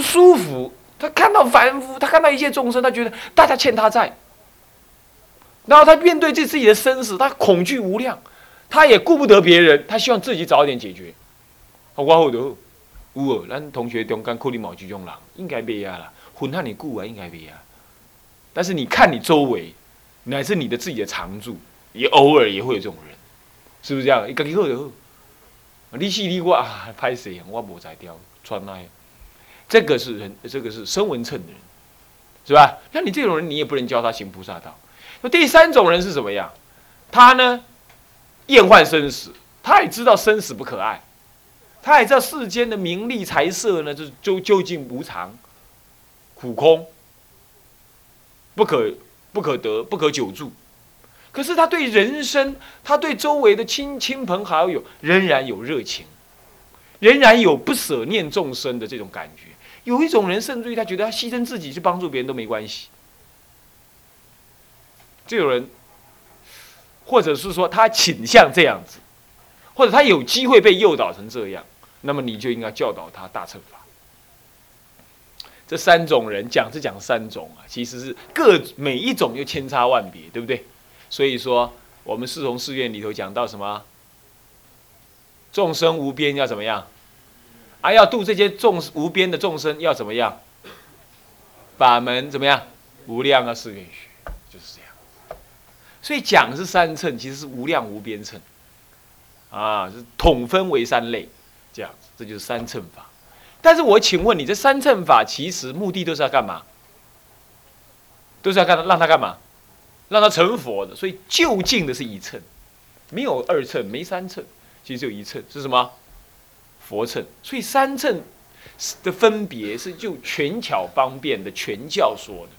舒服，他看到凡夫，他看到一切众生，他觉得大家欠他债，然后他面对这自己的生死，他恐惧无量，他也顾不得别人，他希望自己早点解决。好，我好多有哦，咱同学中间可能某几种人，应该没啊啦，混汉你顾啊，应该没啊。但是你看你周围，乃至你的自己的常住，也偶尔也会有这种人，是不是这样？一个好就好，你是你我啊，拍谁？我无在掉穿那。这个是人，这个是生文称的人，是吧？那你这种人，你也不能教他行菩萨道。那第三种人是什么样？他呢，厌患生死，他也知道生死不可爱，他也知道世间的名利财色呢，就是究究竟无常、苦空、不可不可得、不可久住。可是他对人生，他对周围的亲亲朋好友，仍然有热情，仍然有不舍念众生的这种感觉。有一种人，甚至于他觉得他牺牲自己去帮助别人都没关系。这种人，或者是说他倾向这样子，或者他有机会被诱导成这样，那么你就应该教导他大乘法。这三种人讲是讲三种啊，其实是各每一种又千差万别，对不对？所以说，我们四重寺院里头讲到什么？众生无边要怎么样？啊，要度这些众无边的众生，要怎么样？法门怎么样？无量啊，四愿学就是这样。所以讲是三乘，其实是无量无边乘，啊，是统分为三类，这样，这就是三乘法。但是我请问你，这三乘法其实目的都是要干嘛？都是要干让他干嘛？让他成佛的。所以就近的是一乘，没有二乘，没三乘，其实只有一乘，是什么？佛乘，所以三乘的分别是就权巧方便的全教说的。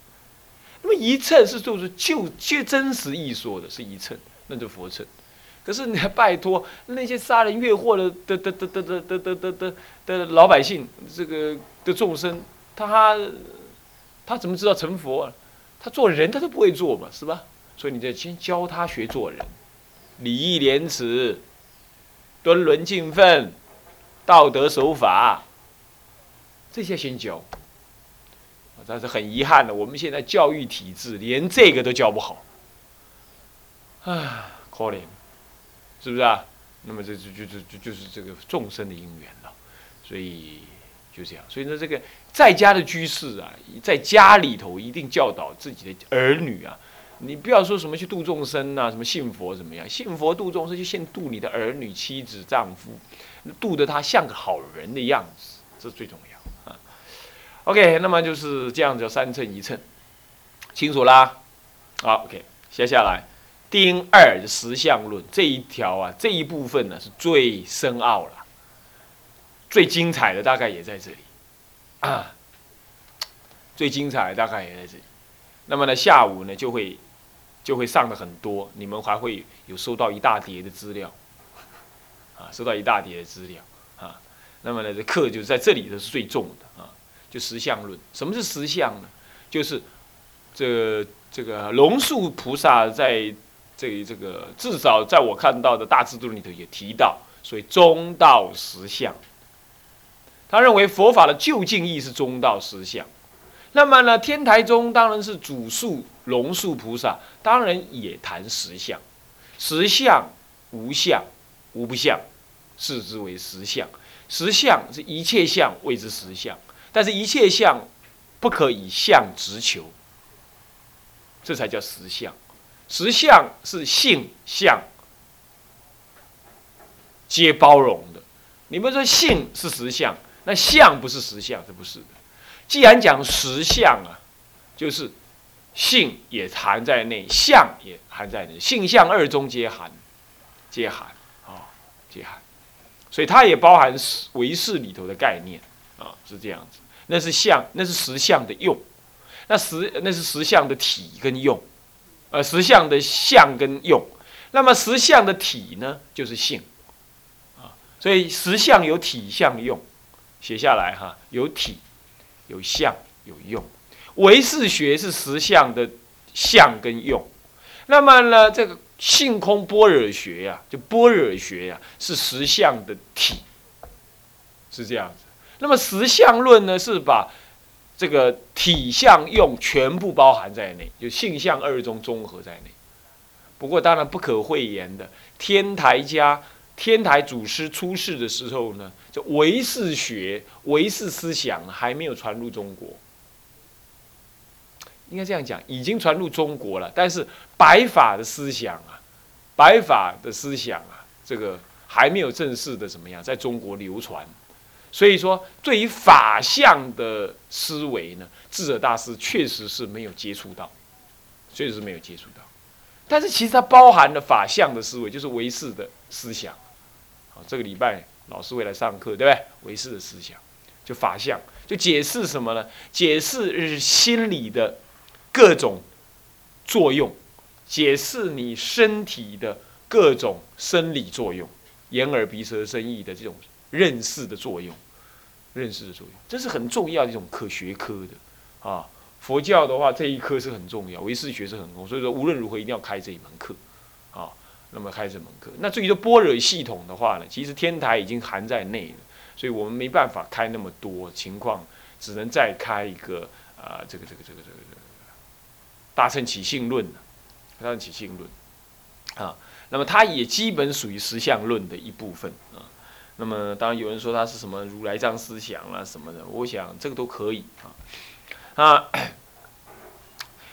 那么一乘是就是就就真实意说的，是一乘，那就佛乘。可是你还拜托那些杀人越货的的的的的的的的的的老百姓，这个的众生，他他怎么知道成佛啊？他做人他都不会做嘛，是吧？所以你得先教他学做人，礼义廉耻，敦伦敬分。道德守法，这些先教。但是很遗憾的，我们现在教育体制连这个都教不好，啊，可怜，是不是啊？那么这就就就就就是这个众生的因缘了，所以就这样。所以呢，这个在家的居士啊，在家里头一定教导自己的儿女啊。你不要说什么去度众生呐，什么信佛怎么样？信佛度众生就先度你的儿女、妻子、丈夫，度得他像个好人的样子，这最重要啊。OK，那么就是这样子，三称一称，清楚啦。好，OK，接下来丁二的实相论这一条啊，这一部分呢是最深奥了，最精彩的大概也在这里啊，最精彩的大概也在这里。那么呢，下午呢就会。就会上的很多，你们还会有收到一大叠的资料，啊，收到一大叠的资料，啊，那么呢，这课就在这里头是最重的啊，就实相论。什么是实相呢？就是这这个龙树菩萨在这这个至少在我看到的大智度里头也提到，所以中道实相。他认为佛法的究竟义是中道实相。那么呢，天台宗当然是主述龙树菩萨，当然也谈实相，实相无相，无不相，视之为实相。实相是一切相谓之实相，但是一切相不可以相直求，这才叫实相。实相是性相皆包容的。你们说性是实相，那相不是实相，这不是的。既然讲实相啊，就是性也含在内，相也含在内，性相二中皆含，皆含啊，皆含，所以它也包含唯识里头的概念啊，是这样子。那是相，那是实相的用，那实那是实相的体跟用，呃，实相的相跟用。那么实相的体呢，就是性啊，所以实相有体相用，写下来哈，有体。有相有用，唯识学是实相的相跟用，那么呢，这个性空般若学呀，就般若学呀，是实相的体，是这样子。那么实相论呢，是把这个体相用全部包含在内，就性相二中综合在内。不过当然不可讳言的，天台家天台祖师出世的时候呢，就唯识学、唯识思想还没有传入中国。应该这样讲，已经传入中国了，但是白法的思想啊，白法的思想啊，这个还没有正式的怎么样在中国流传。所以说，对于法相的思维呢，智者大师确实是没有接触到，确实是没有接触到。但是其实它包含了法相的思维，就是唯识的思想。好，这个礼拜老师会来上课，对不对？唯识的思想，就法相，就解释什么呢？解释心理的各种作用，解释你身体的各种生理作用，眼耳鼻舌身意的这种。认识的作用，认识的作用，这是很重要的一种科学科的啊。佛教的话，这一科是很重要，唯识学是很重要，所以说无论如何一定要开这一门课啊。那么开这门课，那至于说般若系统的话呢，其实天台已经含在内了，所以我们没办法开那么多情况，只能再开一个啊，这个这个这个这个大乘起信论大乘起信论啊。那么它也基本属于实相论的一部分啊。那么当然有人说它是什么如来藏思想啦什么的，我想这个都可以啊啊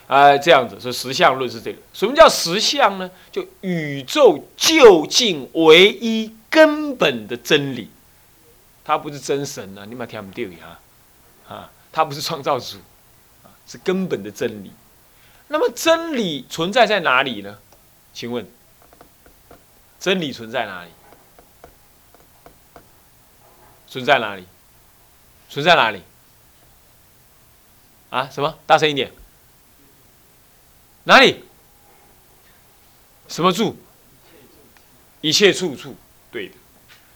啊这样子说实相论是这个。什么叫实相呢？就宇宙究竟唯一根本的真理，它不是真神啊，你们听不对啊啊，它不是创造主啊，是根本的真理。那么真理存在在哪里呢？请问真理存在哪里？存在哪里？存在哪里？啊？什么？大声一点！哪里？什么住？一切处处，对的。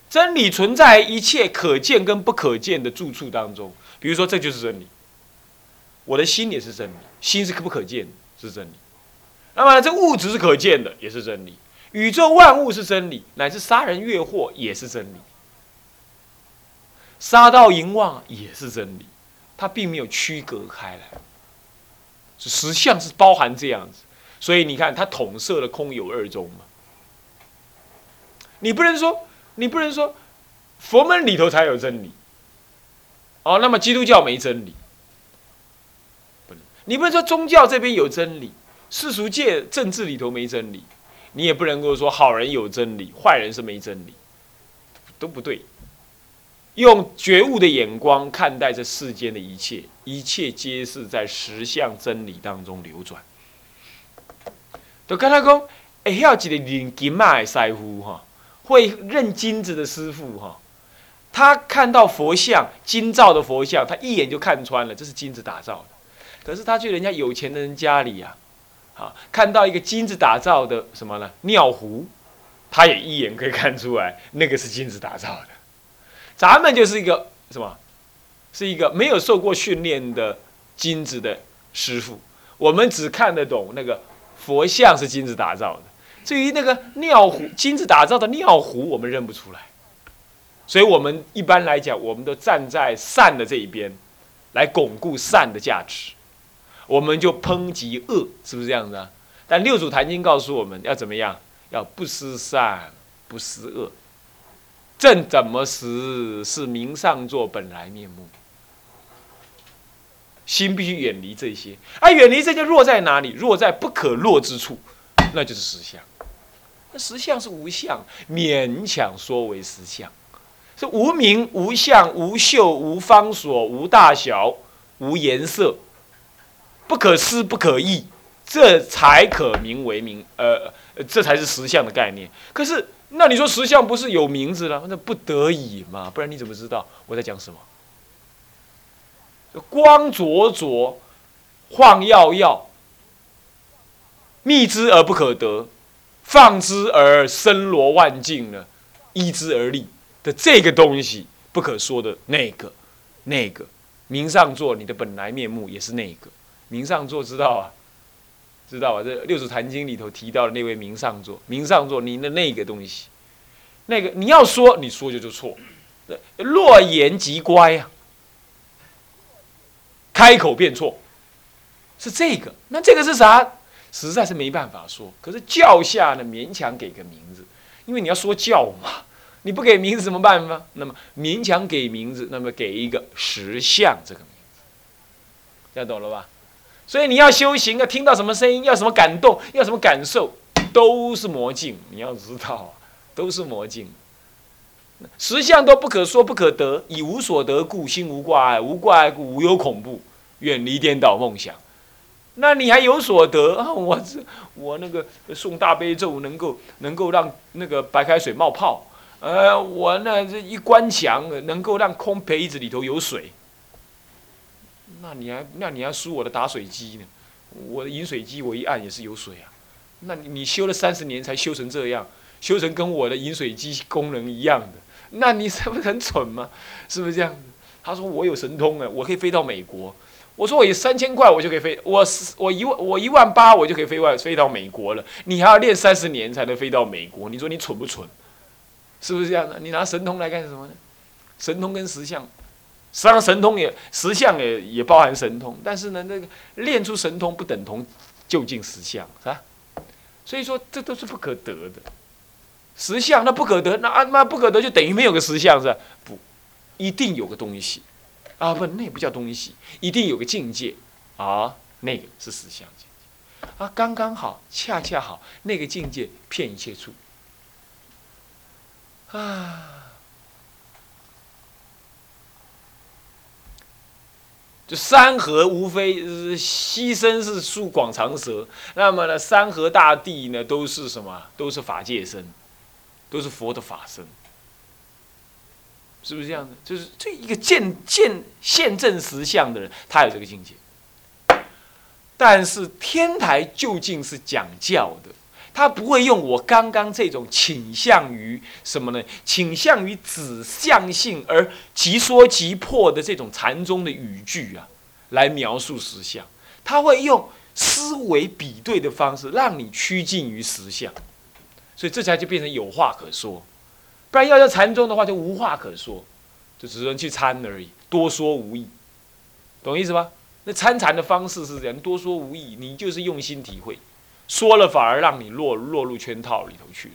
真理存在一切可见跟不可见的住处当中。比如说，这就是真理。我的心也是真理，心是可不可见的，是真理。那么，这物质是可见的，也是真理。宇宙万物是真理，乃至杀人越货也是真理。杀盗淫妄也是真理，它并没有区隔开来，实相是包含这样子，所以你看它统摄了空有二宗嘛。你不能说，你不能说，佛门里头才有真理，哦，那么基督教没真理，你不能说宗教这边有真理，世俗界政治里头没真理，你也不能够说好人有真理，坏人是没真理，都不对。用觉悟的眼光看待这世间的一切，一切皆是在实相真理当中流转。就跟他讲，哎，要记得认金嘛的师傅哈，会认金子的师傅哈，他看到佛像金造的佛像，他一眼就看穿了，这是金子打造的。可是他去人家有钱的人家里呀，啊，看到一个金子打造的什么呢？尿壶，他也一眼可以看出来，那个是金子打造的。咱们就是一个什么？是一个没有受过训练的金子的师傅。我们只看得懂那个佛像是金子打造的，至于那个尿壶，金子打造的尿壶，我们认不出来。所以，我们一般来讲，我们都站在善的这一边，来巩固善的价值。我们就抨击恶，是不是这样子啊？但六祖坛经告诉我们要怎么样？要不思善，不思恶。正怎么识是明上座本来面目？心必须远离这些，而远离这些弱在哪里？弱在不可弱之处，那就是实相。那实相是无相，勉强说为实相，是无名、无相、无秀、无方所、无大小、无颜色，不可思、不可议，这才可名为名。呃，这才是实相的概念。可是。那你说实相不是有名字了？那不得已嘛，不然你怎么知道我在讲什么？光灼灼，晃耀耀，觅之而不可得，放之而森罗万境呢？依之而立的这个东西，不可说的那个，那个名上座，你的本来面目也是那个明上座，知道啊？知道吧？这《六祖坛经》里头提到的那位明上座，明上座，您的那个东西，那个你要说，你说就就错，若言即乖啊，开口便错，是这个。那这个是啥？实在是没办法说。可是教下呢，勉强给个名字，因为你要说教嘛，你不给名字怎么办呢？那么勉强给名字，那么给一个实相这个名字，这样懂了吧？所以你要修行，要听到什么声音，要什么感动，要什么感受，都是魔镜。你要知道，都是魔镜。实相都不可说不可得，以无所得故，心无挂碍，无挂碍故，无有恐怖，远离颠倒梦想。那你还有所得啊？我这我那个诵大悲咒，能够能够让那个白开水冒泡。呃，我那这一关墙，能够让空杯子里头有水。那你还那你还输我的打水机呢？我的饮水机我一按也是有水啊。那你你修了三十年才修成这样，修成跟我的饮水机功能一样的，那你 是不是很蠢吗？是不是这样子？他说我有神通啊，我可以飞到美国。我说我有三千块，我就可以飞。我我一万我一万八，我就可以飞外飞到美国了。你还要练三十年才能飞到美国？你说你蠢不蠢？是不是这样的？你拿神通来干什么呢？神通跟实相，实际上神通也实相也也包含神通，但是呢，那个练出神通不等同就近实相，是吧？所以说这都是不可得的。实相那不可得，那啊妈不可得就等于没有个实相是吧？不，一定有个东西。啊不，那不叫东西，一定有个境界啊，那个是实相境界啊，刚刚好，恰恰好，那个境界骗一切处啊，山河无非是牺牲是树广长舌，那么呢，山河大地呢都是什么？都是法界身，都是佛的法身。是不是这样的？就是这一个见见现证实相的人，他有这个境界。但是天台究竟是讲教的，他不会用我刚刚这种倾向于什么呢？倾向于指向性而即说即破的这种禅宗的语句啊，来描述实相。他会用思维比对的方式，让你趋近于实相，所以这才就变成有话可说。不然要叫禅宗的话，就无话可说，就只能去参而已，多说无益，懂意思吧？那参禅的方式是这样，多说无益，你就是用心体会，说了反而让你落落入圈套里头去了。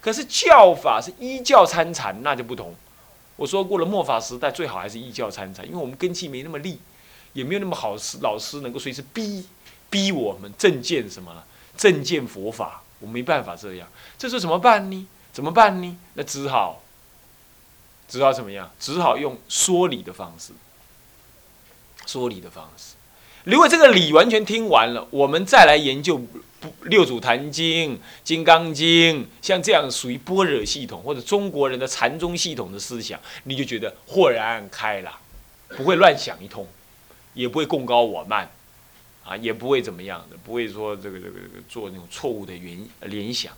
可是教法是依教参禅，那就不同。我说过了，末法时代最好还是依教参禅，因为我们根基没那么利，也没有那么好师老师能够随时逼逼我们正见什么了，正见佛法，我没办法这样，这是怎么办呢？怎么办呢？那只好，只好怎么样？只好用说理的方式，说理的方式。如果这个理完全听完了，我们再来研究《六祖坛经》《金刚经》，像这样属于般若系统或者中国人的禅宗系统的思想，你就觉得豁然开朗，不会乱想一通，也不会共高我慢，啊，也不会怎么样的，不会说这个这个这个做那种错误的联联想。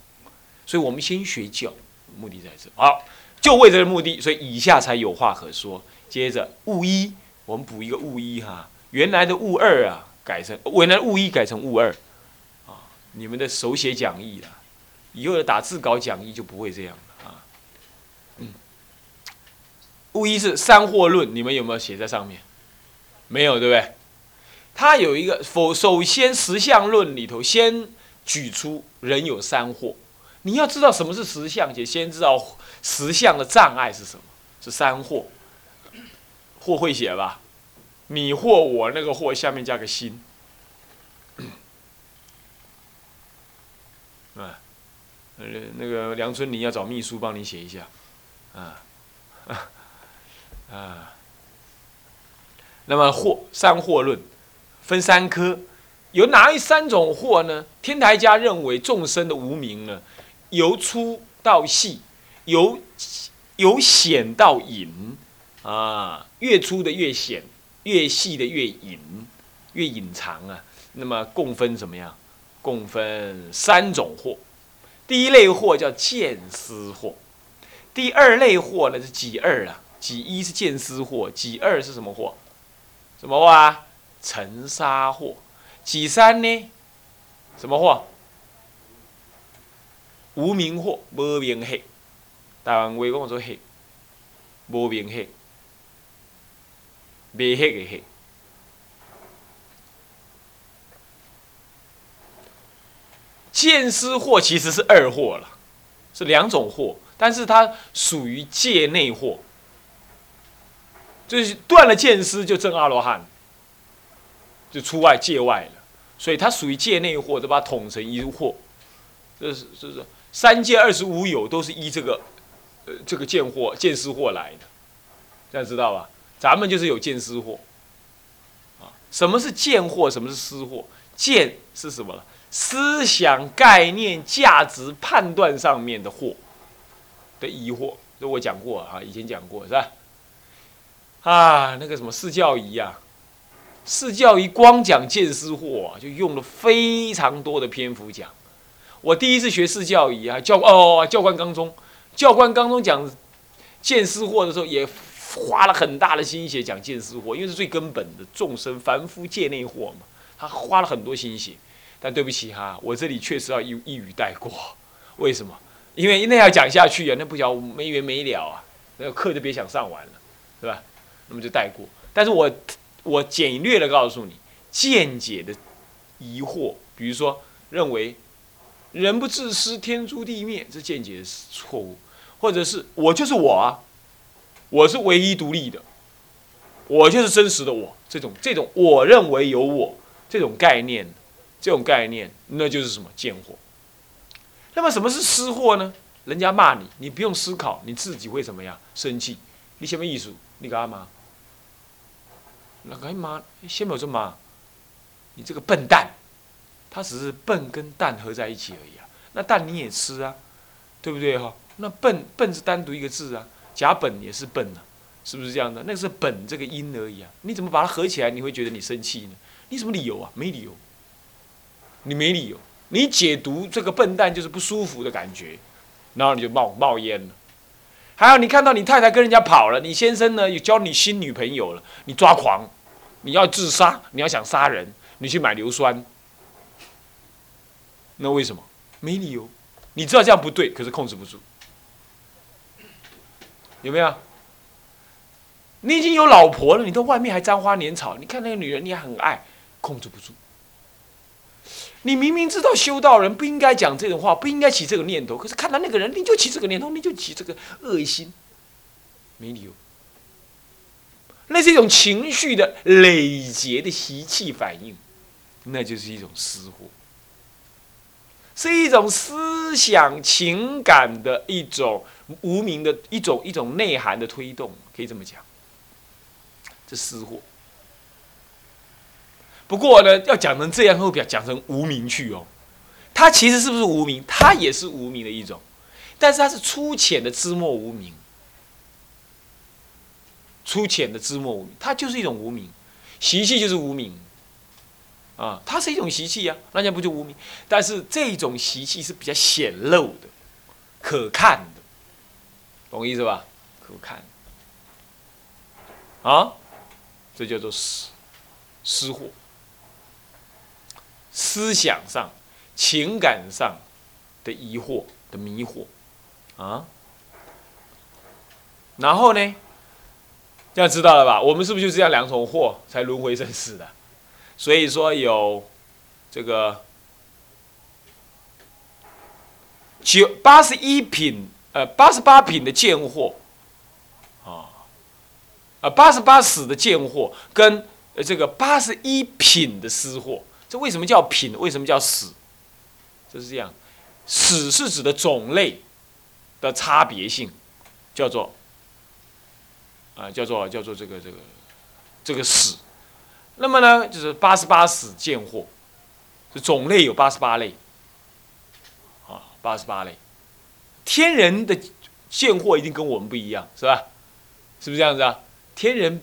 所以我们先学教，目的在这。好，就为这个目的，所以以下才有话可说。接着物一，我们补一个物一哈，原来的物二啊，改成原来物一改成物二，你们的手写讲义了，以后的打字稿讲义就不会这样了啊。嗯，无一是三惑论，你们有没有写在上面？没有，对不对？他有一个否，首先实相论里头先举出人有三惑。你要知道什么是实相，且先知道实相的障碍是什么？是三惑。惑会写吧？你惑我那个惑下面加个心。呃，那个梁春，林要找秘书帮你写一下。啊，啊。那么惑三惑论分三科，有哪一三种惑呢？天台家认为众生的无名呢？由粗到细，由由显到隐，啊，越粗的越显，越细的越隐，越隐藏啊。那么共分怎么样？共分三种惑。第一类货叫见思货，第二类货呢是几二啊？几一是见思惑，几二是什么货？什么货啊？尘沙货。几三呢？什么货？无名货，无名黑，台湾话讲做黑，无名黑，未黑的黑。见思惑其实是二惑了，是两种惑，但是它属于界内惑，就是断了见思就证阿罗汉，就出外界外了，所以它属于界内惑，就把它统成一惑。这是这是三界二十五有都是依这个，呃，这个见惑见思惑来的，这样知道吧？咱们就是有见思惑，啊，什么是见惑？什么是思惑？见是什么了？思想概念、价值判断上面的惑的疑惑，这我讲过啊，以前讲过是吧？啊，那个什么四教仪啊，四教仪光讲见思惑，就用了非常多的篇幅讲。我第一次学四教仪啊，教哦教官刚中，教官刚中讲见思惑的时候，也花了很大的心血讲见思惑，因为是最根本的众生凡夫界内惑嘛，他花了很多心血。但对不起哈，我这里确实要一一语带过。为什么？因为那要讲下去啊，那不讲没完没了啊，那个课就别想上完了，是吧？那么就带过。但是我我简略的告诉你，见解的疑惑，比如说认为人不自私，天诛地灭，这见解是错误；或者是我就是我啊，我是唯一独立的，我就是真实的我，这种这种我认为有我这种概念。这种概念，那就是什么贱货。那么什么是私货呢？人家骂你，你不用思考，你自己会怎么样？生气？你什么意思？你干嘛？那干嘛？先没有这骂，你这个笨蛋。他只是笨跟蛋合在一起而已啊。那蛋你也吃啊，对不对哈？那笨笨是单独一个字啊，甲本也是笨啊，是不是这样的？那个是本这个音而已啊。你怎么把它合起来？你会觉得你生气呢？你什么理由啊？没理由。你没理由，你解读这个笨蛋就是不舒服的感觉，然后你就冒冒烟了。还有你看到你太太跟人家跑了，你先生呢又交你新女朋友了，你抓狂，你要自杀，你要想杀人，你去买硫酸。那为什么？没理由，你知道这样不对，可是控制不住，有没有？你已经有老婆了，你到外面还沾花惹草，你看那个女人，你还很爱，控制不住。你明明知道修道人不应该讲这种话，不应该起这个念头，可是看到那个人，你就起这个念头，你就起这个恶心，没理由。那是一种情绪的累结的习气反应，那就是一种私货，是一种思想情感的一种无名的一种一种内涵的推动，可以这么讲，这私货。不过呢，要讲成这样，会表讲成无名去哦。它其实是不是无名？它也是无名的一种，但是它是粗浅的知末无名。粗浅的知末无名，它就是一种无名，习气就是无名。啊，它是一种习气呀，那家不就无名？但是这种习气是比较显露的，可看的，懂意思吧？可看。啊，这叫做失失货。思想上、情感上的疑惑的迷惑啊，然后呢，要知道了吧？我们是不是就这样两种货才轮回生死的？所以说有这个九八十一品呃八十八品的贱货啊，呃八十八死的贱货跟这个八十一品的私货。这为什么叫品？为什么叫死？就是这样，死是指的种类的差别性，叫做啊，叫做叫做这个这个这个死。那么呢，就是八十八死见货，这种类有八十八类啊，八十八类。天人的见货一定跟我们不一样，是吧？是不是这样子啊？天人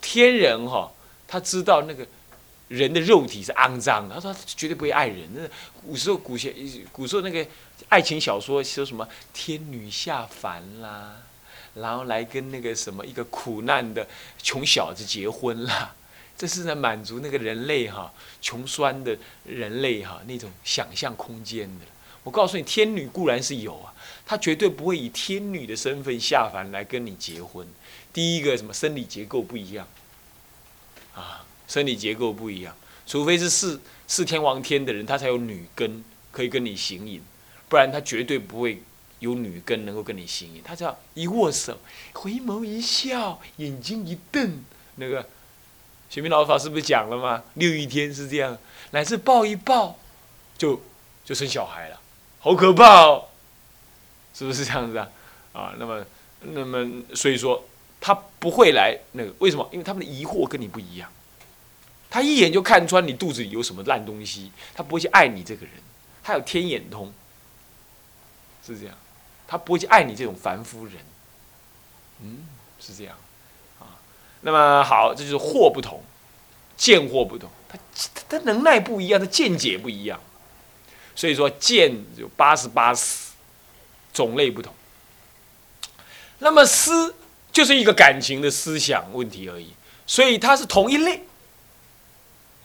天人哈，他知道那个。人的肉体是肮脏的，他说绝对不会爱人。那古时候古些古时候那个爱情小说说什么天女下凡啦，然后来跟那个什么一个苦难的穷小子结婚啦，这是在满足那个人类哈穷酸的人类哈那种想象空间的。我告诉你，天女固然是有啊，她绝对不会以天女的身份下凡来跟你结婚。第一个什么生理结构不一样啊，生理结构不一样，除非是四四天王天的人，他才有女根可以跟你行淫，不然他绝对不会有女根能够跟你行淫。他只要一握手，回眸一笑，眼睛一瞪，那个。玄明老法师不是讲了吗？六一天是这样，乃至抱一抱，就就生小孩了，好可怕哦！是不是这样子啊？啊，那么那么，所以说他不会来那个，为什么？因为他们的疑惑跟你不一样，他一眼就看穿你肚子里有什么烂东西，他不会去爱你这个人，他有天眼通，是这样，他不会去爱你这种凡夫人，嗯，是这样。啊那么好，这就是货不同，见货不同，他他能耐不一样，他见解不一样，所以说见有八十八思，种类不同。那么思就是一个感情的思想问题而已，所以它是同一类，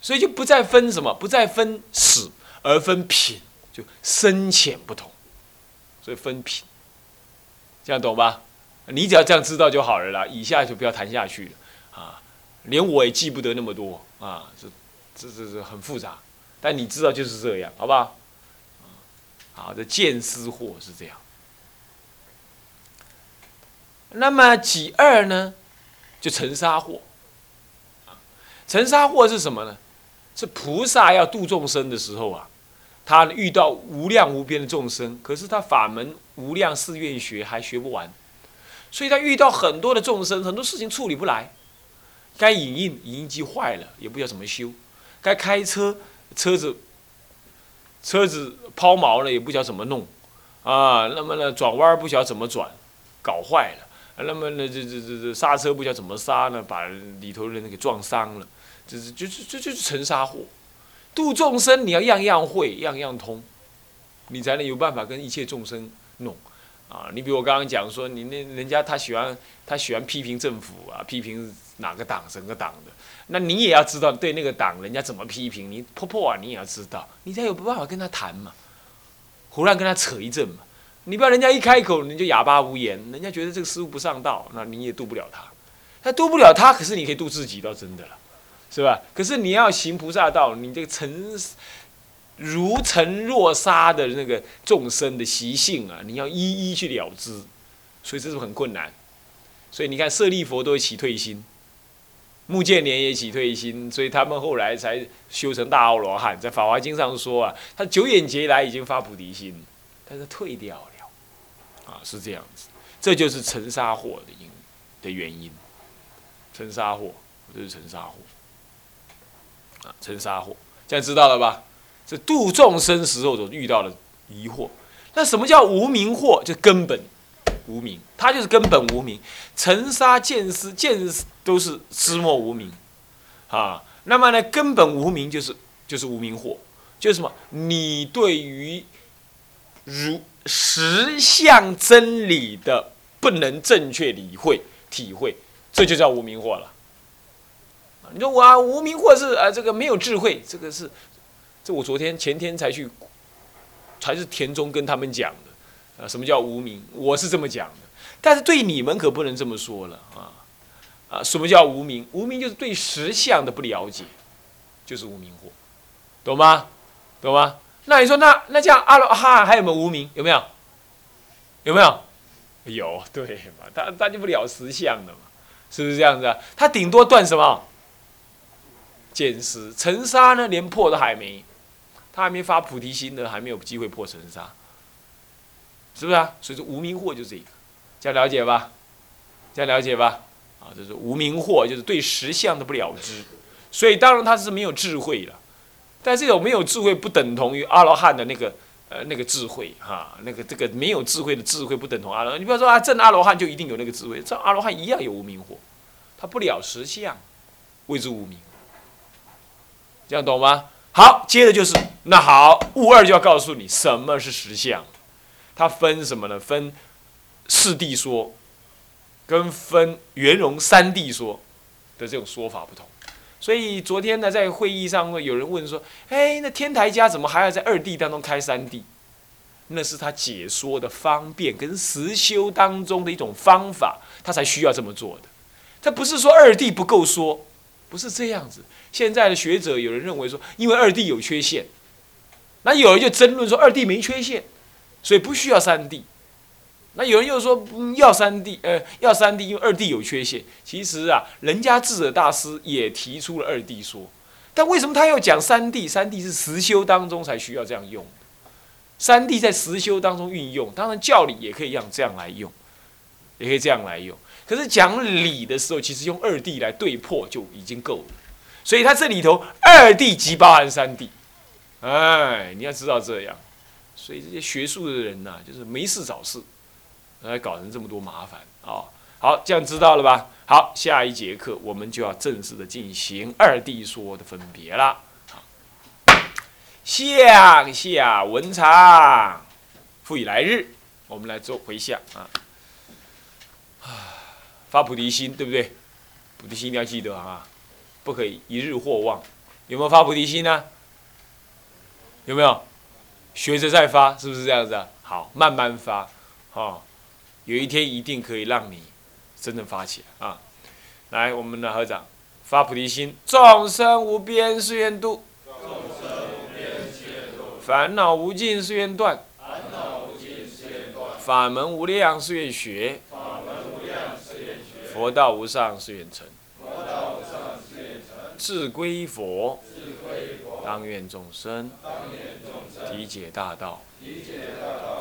所以就不再分什么，不再分始而分品，就深浅不同，所以分品，这样懂吧？你只要这样知道就好了啦，以下就不要谈下去了。啊，连我也记不得那么多啊，这、这、这、这很复杂，但你知道就是这样，好不好？好，这见思惑是这样。那么己二呢，就尘沙惑。尘沙惑是什么呢？是菩萨要度众生的时候啊，他遇到无量无边的众生，可是他法门无量寺院学还学不完，所以他遇到很多的众生，很多事情处理不来。该影印，影印机坏了，也不知道怎么修；该开车，车子车子抛锚了，也不晓得怎么弄啊。那么呢，转弯不晓怎么转，搞坏了。那么呢，这这这这刹车不晓怎么刹呢，把里头人给撞伤了。这是就是这就是尘沙祸。度众生，你要样样会，样样通，你才能有办法跟一切众生弄。啊，你比如我刚刚讲说，你那人家他喜欢他喜欢批评政府啊，批评哪个党、整个党的，那你也要知道对那个党人家怎么批评，你破破啊，你也要知道，你才有办法跟他谈嘛，胡乱跟他扯一阵嘛。你不要人家一开口你就哑巴无言，人家觉得这个师傅不上道，那你也渡不了他。他渡不了他，可是你可以渡自己，倒真的了，是吧？可是你要行菩萨道，你这个成。如尘若沙的那个众生的习性啊，你要一一去了知，所以这是很困难。所以你看，舍利佛都起退心，目犍连也起退心，所以他们后来才修成大阿罗汉。在《法华经》上说啊，他九眼劫来已经发菩提心，但是退掉了，啊，是这样子。这就是尘沙惑的因的原因。尘沙惑，这是尘沙惑，啊，尘沙惑，这样知道了吧？是度众生时候所遇到的疑惑，那什么叫无名惑？就根本无名，它就是根本无名。尘沙见思见都是知莫无名，啊，那么呢，根本无名就是就是无名惑，就是什么？你对于如实相真理的不能正确理会体会，这就叫无名惑了。你说我啊，无名或是啊，这个没有智慧，这个是。这我昨天前天才去，才是田中跟他们讲的，啊，什么叫无名？我是这么讲的，但是对你们可不能这么说了啊，啊，什么叫无名？无名就是对实相的不了解，就是无名惑，懂吗？懂吗？那你说那那这样阿罗汉还有没有无名？有没有？有没有？有，对嘛？他他就不了实相的嘛，是不是这样子啊？他顶多断什么？见识尘沙呢，连破都还没。他还没发菩提心呢，还没有机会破尘沙，是不是啊？所以说无名惑就是这个，这样了解吧？这样了解吧？啊，这是无名惑，就是对实相的不了知，所以当然他是没有智慧了。但是有没有智慧不等同于阿罗汉的那个呃那个智慧哈，那个这个没有智慧的智慧不等同阿罗。你不要说啊，正阿罗汉就一定有那个智慧，正阿罗汉一样有无名惑，他不了实相，谓之无名。这样懂吗？好，接着就是那好，物二就要告诉你什么是实相，它分什么呢？分四谛说，跟分圆融三谛说的这种说法不同。所以昨天呢，在会议上有人问说：“哎，那天台家怎么还要在二谛当中开三谛？”那是他解说的方便跟实修当中的一种方法，他才需要这么做的。他不是说二谛不够说，不是这样子。现在的学者有人认为说，因为二谛有缺陷，那有人就争论说二谛没缺陷，所以不需要三谛。那有人又说要三谛，呃，要三谛，因为二谛有缺陷。其实啊，人家智者大师也提出了二谛说，但为什么他要讲三谛？三谛是实修当中才需要这样用。三谛在实修当中运用，当然教理也可以让这样来用，也可以这样来用。可是讲理的时候，其实用二谛来对破就已经够了。所以他这里头二谛即包含三谛，哎，你要知道这样。所以这些学术的人呐，就是没事找事，来搞成这么多麻烦啊。好，这样知道了吧？好，下一节课我们就要正式的进行二谛说的分别了。向下文长，复以来日，我们来做回向啊！发菩提心，对不对？菩提心一定要记得啊，不可以一日或忘。有没有发菩提心呢？有没有？学着再发，是不是这样子啊？好，慢慢发，哈，有一天一定可以让你真正发起来啊！来，我们的合掌，发菩提心，众生无边誓愿度。烦恼无尽誓愿断，法门无量誓愿学，佛道无上誓愿成，志归佛，当愿众生体解大道，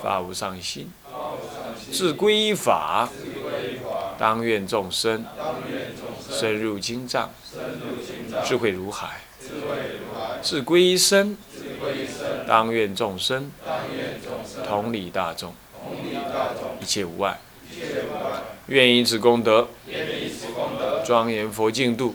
发无上心；志归法，当愿众生深入经藏，智慧如海；志归身。当愿众生同理大众，一切无碍。愿以此功德，庄严佛净土，